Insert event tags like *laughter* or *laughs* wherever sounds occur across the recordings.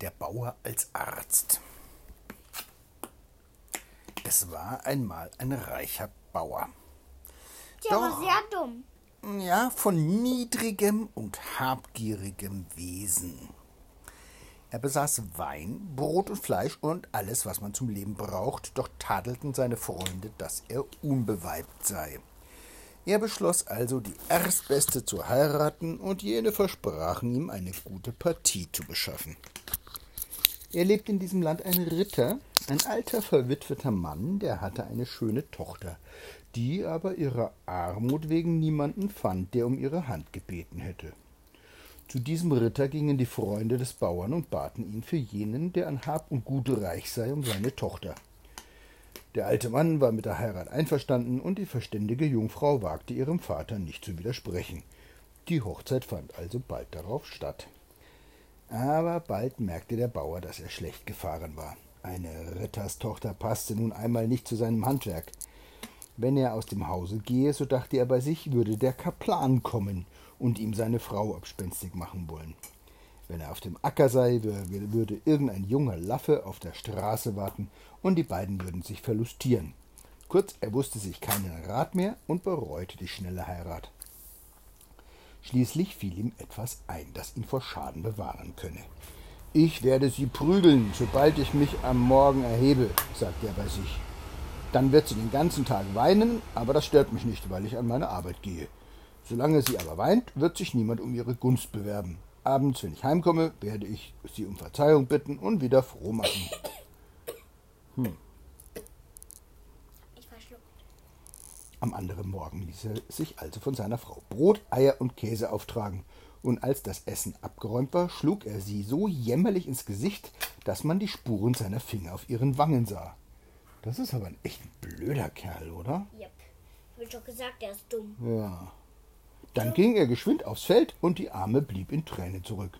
Der Bauer als Arzt. Es war einmal ein reicher Bauer. Der war sehr dumm. Ja, von niedrigem und habgierigem Wesen. Er besaß Wein, Brot und Fleisch und alles, was man zum Leben braucht, doch tadelten seine Freunde, dass er unbeweibt sei. Er beschloss also, die Erstbeste zu heiraten, und jene versprachen ihm, eine gute Partie zu beschaffen. Er lebte in diesem Land ein Ritter, ein alter verwitweter Mann, der hatte eine schöne Tochter, die aber ihrer Armut wegen niemanden fand, der um ihre Hand gebeten hätte. Zu diesem Ritter gingen die Freunde des Bauern und baten ihn für jenen, der an Hab und Gut reich sei, um seine Tochter. Der alte Mann war mit der Heirat einverstanden, und die verständige Jungfrau wagte ihrem Vater nicht zu widersprechen. Die Hochzeit fand also bald darauf statt. Aber bald merkte der Bauer, dass er schlecht gefahren war. Eine Ritterstochter passte nun einmal nicht zu seinem Handwerk. Wenn er aus dem Hause gehe, so dachte er bei sich, würde der Kaplan kommen und ihm seine Frau abspenstig machen wollen. Wenn er auf dem Acker sei, würde irgendein junger Laffe auf der Straße warten und die beiden würden sich verlustieren. Kurz, er wusste sich keinen Rat mehr und bereute die schnelle Heirat. Schließlich fiel ihm etwas ein, das ihn vor Schaden bewahren könne. Ich werde sie prügeln, sobald ich mich am Morgen erhebe, sagte er bei sich. Dann wird sie den ganzen Tag weinen, aber das stört mich nicht, weil ich an meine Arbeit gehe. Solange sie aber weint, wird sich niemand um ihre Gunst bewerben. Abends, wenn ich heimkomme, werde ich sie um Verzeihung bitten und wieder froh machen. Hm. Ich verschluckt. Am anderen Morgen ließ er sich also von seiner Frau Brot, Eier und Käse auftragen, und als das Essen abgeräumt war, schlug er sie so jämmerlich ins Gesicht, dass man die Spuren seiner Finger auf ihren Wangen sah. Das ist aber ein echt blöder Kerl, oder? Yep. Hab ich doch gesagt, er ist dumm. Ja. Dann ging er geschwind aufs Feld und die Arme blieb in Tränen zurück.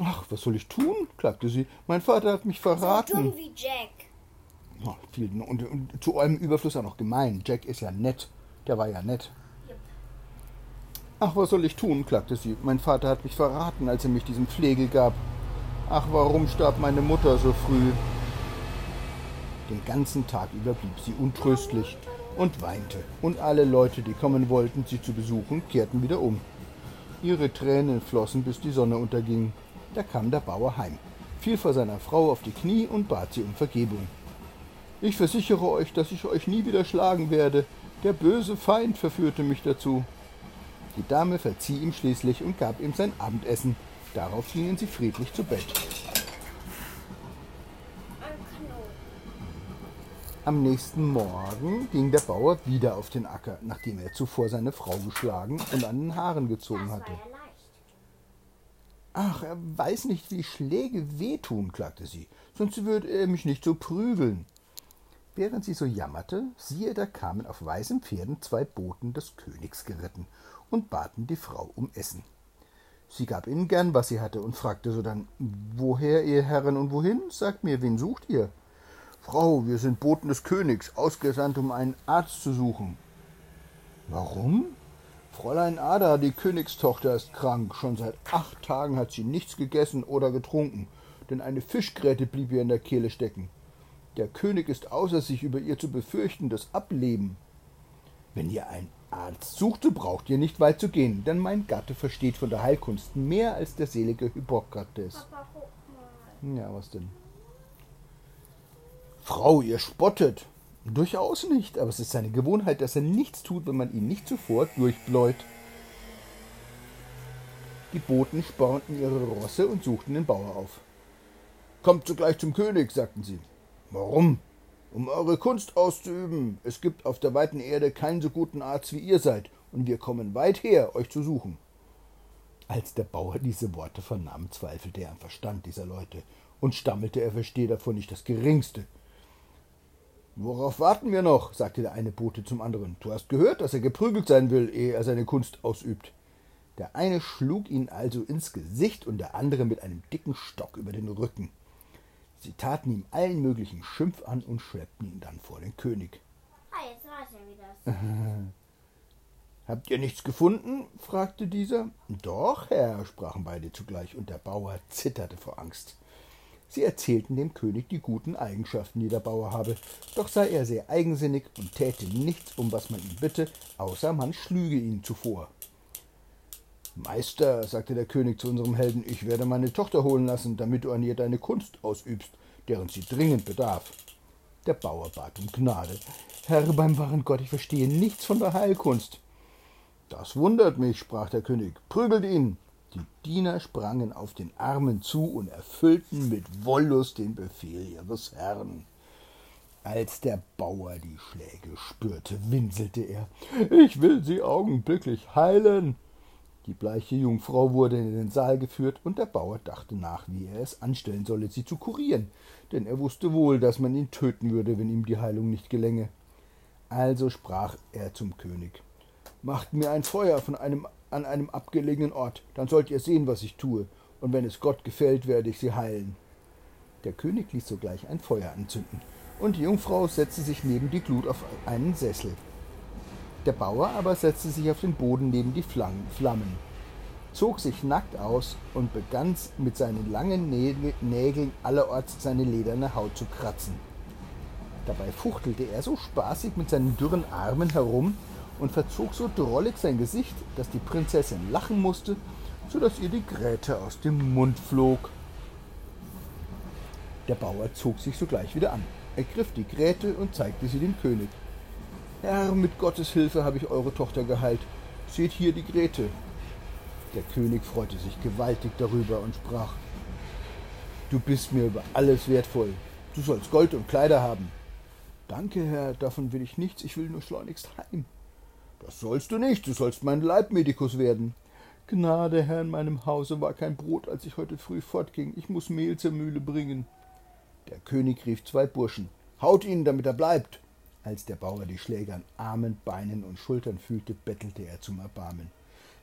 Ach, was soll ich tun? klagte sie. Mein Vater hat mich So verraten. dumm wie Jack. Viel, und, und zu eurem Überfluss auch noch gemein. Jack ist ja nett. Der war ja nett. Ach, was soll ich tun? klagte sie. Mein Vater hat mich verraten, als er mich diesen Pflegel gab. Ach, warum starb meine Mutter so früh? Den ganzen Tag über blieb sie untröstlich und weinte, und alle Leute, die kommen wollten, sie zu besuchen, kehrten wieder um. Ihre Tränen flossen, bis die Sonne unterging. Da kam der Bauer heim, fiel vor seiner Frau auf die Knie und bat sie um Vergebung. Ich versichere euch, dass ich euch nie wieder schlagen werde. Der böse Feind verführte mich dazu. Die Dame verzieh ihm schließlich und gab ihm sein Abendessen. Darauf gingen sie friedlich zu Bett. Am nächsten Morgen ging der Bauer wieder auf den Acker, nachdem er zuvor seine Frau geschlagen und an den Haaren gezogen hatte. Ach, er weiß nicht, wie Schläge wehtun, klagte sie, sonst würde er mich nicht so prügeln. Während sie so jammerte, siehe, da kamen auf weißen Pferden zwei Boten des Königs geritten und baten die Frau um Essen. Sie gab ihnen gern, was sie hatte, und fragte sodann, woher, ihr Herren, und wohin? Sagt mir, wen sucht ihr? Frau, wir sind Boten des Königs, ausgesandt, um einen Arzt zu suchen. Warum? Fräulein Ada, die Königstochter, ist krank. Schon seit acht Tagen hat sie nichts gegessen oder getrunken, denn eine Fischgräte blieb ihr in der Kehle stecken. Der König ist außer sich über ihr zu befürchten, das Ableben. Wenn ihr einen Arzt sucht, so braucht ihr nicht weit zu gehen, denn mein Gatte versteht von der Heilkunst mehr als der selige Hippokrates. Ja, was denn? Frau, ihr spottet. Durchaus nicht, aber es ist seine Gewohnheit, dass er nichts tut, wenn man ihn nicht sofort durchbläut. Die Boten spornten ihre Rosse und suchten den Bauer auf. Kommt sogleich zum König, sagten sie. Warum? Um eure Kunst auszuüben. Es gibt auf der weiten Erde keinen so guten Arzt wie ihr seid, und wir kommen weit her, euch zu suchen. Als der Bauer diese Worte vernahm, zweifelte er am Verstand dieser Leute und stammelte, er verstehe davon nicht das Geringste. Worauf warten wir noch? sagte der eine Bote zum anderen. Du hast gehört, dass er geprügelt sein will, ehe er seine Kunst ausübt. Der eine schlug ihn also ins Gesicht und der andere mit einem dicken Stock über den Rücken. Sie taten ihm allen möglichen Schimpf an und schleppten ihn dann vor den König. Ah, jetzt weiß er, wie das *laughs* Habt ihr nichts gefunden? fragte dieser. Doch, Herr, sprachen beide zugleich, und der Bauer zitterte vor Angst. Sie erzählten dem König die guten Eigenschaften, die der Bauer habe, doch sei er sehr eigensinnig und täte nichts, um was man ihn bitte, außer man schlüge ihn zuvor. Meister, sagte der König zu unserem Helden, ich werde meine Tochter holen lassen, damit du an ihr deine Kunst ausübst, deren sie dringend bedarf. Der Bauer bat um Gnade. Herr, beim wahren Gott, ich verstehe nichts von der Heilkunst. Das wundert mich, sprach der König. Prügelt ihn! Die Diener sprangen auf den Armen zu und erfüllten mit Wollust den Befehl ihres Herrn. Als der Bauer die Schläge spürte, winselte er. Ich will sie augenblicklich heilen. Die bleiche Jungfrau wurde in den Saal geführt, und der Bauer dachte nach, wie er es anstellen solle, sie zu kurieren, denn er wusste wohl, dass man ihn töten würde, wenn ihm die Heilung nicht gelänge. Also sprach er zum König Macht mir ein Feuer von einem, an einem abgelegenen Ort, dann sollt ihr sehen, was ich tue, und wenn es Gott gefällt, werde ich sie heilen. Der König ließ sogleich ein Feuer anzünden, und die Jungfrau setzte sich neben die Glut auf einen Sessel. Der Bauer aber setzte sich auf den Boden neben die Flammen, zog sich nackt aus und begann mit seinen langen Nägeln allerorts seine lederne Haut zu kratzen. Dabei fuchtelte er so spaßig mit seinen dürren Armen herum und verzog so drollig sein Gesicht, dass die Prinzessin lachen musste, so dass ihr die Gräte aus dem Mund flog. Der Bauer zog sich sogleich wieder an, ergriff die Gräte und zeigte sie dem König. Herr, mit Gottes Hilfe habe ich eure Tochter geheilt. Seht hier die Grete. Der König freute sich gewaltig darüber und sprach Du bist mir über alles wertvoll. Du sollst Gold und Kleider haben. Danke, Herr, davon will ich nichts, ich will nur schleunigst heim. Das sollst du nicht, du sollst mein Leibmedikus werden. Gnade, Herr, in meinem Hause war kein Brot, als ich heute früh fortging. Ich muss Mehl zur Mühle bringen. Der König rief zwei Burschen. Haut ihn, damit er bleibt. Als der Bauer die Schläge an Armen, Beinen und Schultern fühlte, bettelte er zum Erbarmen.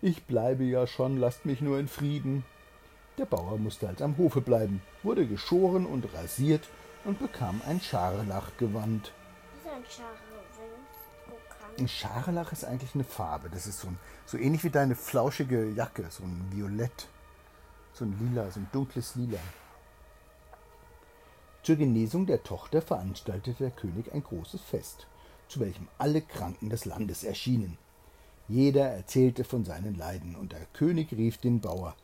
Ich bleibe ja schon, lasst mich nur in Frieden. Der Bauer musste halt am Hofe bleiben, wurde geschoren und rasiert und bekam ein Scharlachgewand. Was ist ein Scharlach? Ein Scharlach ist eigentlich eine Farbe. Das ist so, ein, so ähnlich wie deine flauschige Jacke, so ein Violett, so ein Lila, so ein dunkles Lila. Zur Genesung der Tochter veranstaltete der König ein großes Fest, zu welchem alle Kranken des Landes erschienen. Jeder erzählte von seinen Leiden, und der König rief den Bauer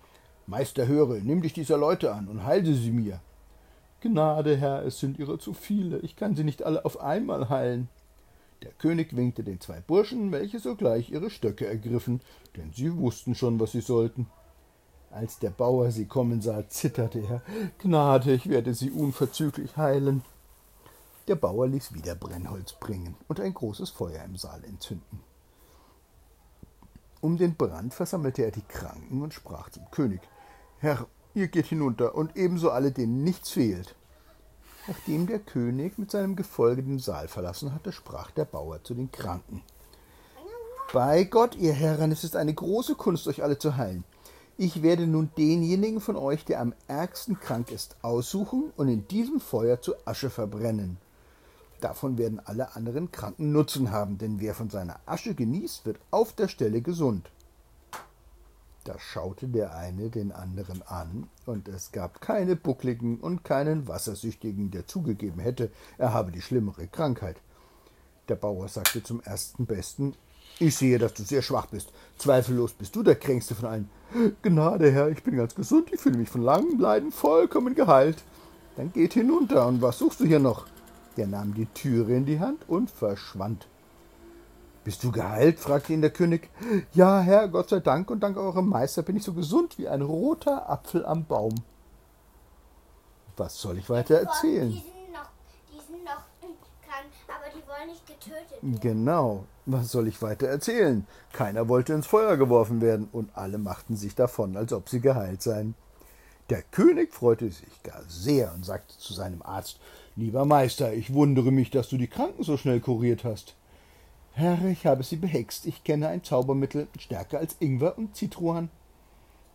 Meister, höre, nimm dich dieser Leute an und heile sie mir. Gnade, Herr, es sind ihrer zu viele, ich kann sie nicht alle auf einmal heilen. Der König winkte den zwei Burschen, welche sogleich ihre Stöcke ergriffen, denn sie wussten schon, was sie sollten. Als der Bauer sie kommen sah, zitterte er. Gnade, ich werde sie unverzüglich heilen. Der Bauer ließ wieder Brennholz bringen und ein großes Feuer im Saal entzünden. Um den Brand versammelte er die Kranken und sprach zum König Herr, ihr geht hinunter und ebenso alle, denen nichts fehlt. Nachdem der König mit seinem Gefolge den Saal verlassen hatte, sprach der Bauer zu den Kranken Bei Gott, ihr Herren, es ist eine große Kunst, euch alle zu heilen. Ich werde nun denjenigen von euch, der am ärgsten krank ist, aussuchen und in diesem Feuer zu Asche verbrennen. Davon werden alle anderen Kranken Nutzen haben, denn wer von seiner Asche genießt, wird auf der Stelle gesund. Da schaute der eine den anderen an, und es gab keine Buckligen und keinen Wassersüchtigen, der zugegeben hätte, er habe die schlimmere Krankheit. Der Bauer sagte zum ersten Besten ich sehe, dass du sehr schwach bist. Zweifellos bist du der kränkste von allen. Gnade, Herr, ich bin ganz gesund, ich fühle mich von langem Leiden vollkommen geheilt. Dann geht hinunter, und was suchst du hier noch? Der nahm die Türe in die Hand und verschwand. Bist du geheilt? fragte ihn der König. Ja, Herr, Gott sei Dank und dank eurem Meister bin ich so gesund wie ein roter Apfel am Baum. Was soll ich weiter erzählen? wollen nicht getötet werden. Genau. Was soll ich weiter erzählen? Keiner wollte ins Feuer geworfen werden und alle machten sich davon, als ob sie geheilt seien. Der König freute sich gar sehr und sagte zu seinem Arzt Lieber Meister, ich wundere mich, dass du die Kranken so schnell kuriert hast. Herr, ich habe sie behext. Ich kenne ein Zaubermittel stärker als Ingwer und Zitruan.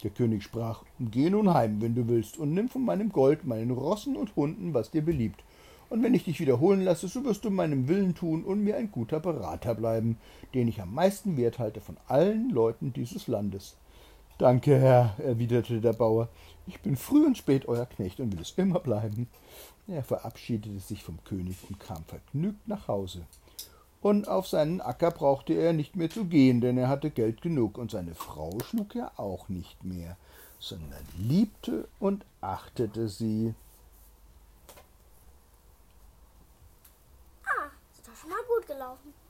Der König sprach Geh nun heim, wenn du willst, und nimm von meinem Gold, meinen Rossen und Hunden, was dir beliebt, und wenn ich dich wiederholen lasse, so wirst du meinem Willen tun und mir ein guter Berater bleiben, den ich am meisten wert halte von allen Leuten dieses Landes. Danke, Herr, erwiderte der Bauer. Ich bin früh und spät euer Knecht und will es immer bleiben. Er verabschiedete sich vom König und kam vergnügt nach Hause. Und auf seinen Acker brauchte er nicht mehr zu gehen, denn er hatte Geld genug, und seine Frau schlug er auch nicht mehr, sondern liebte und achtete sie. Ah, ist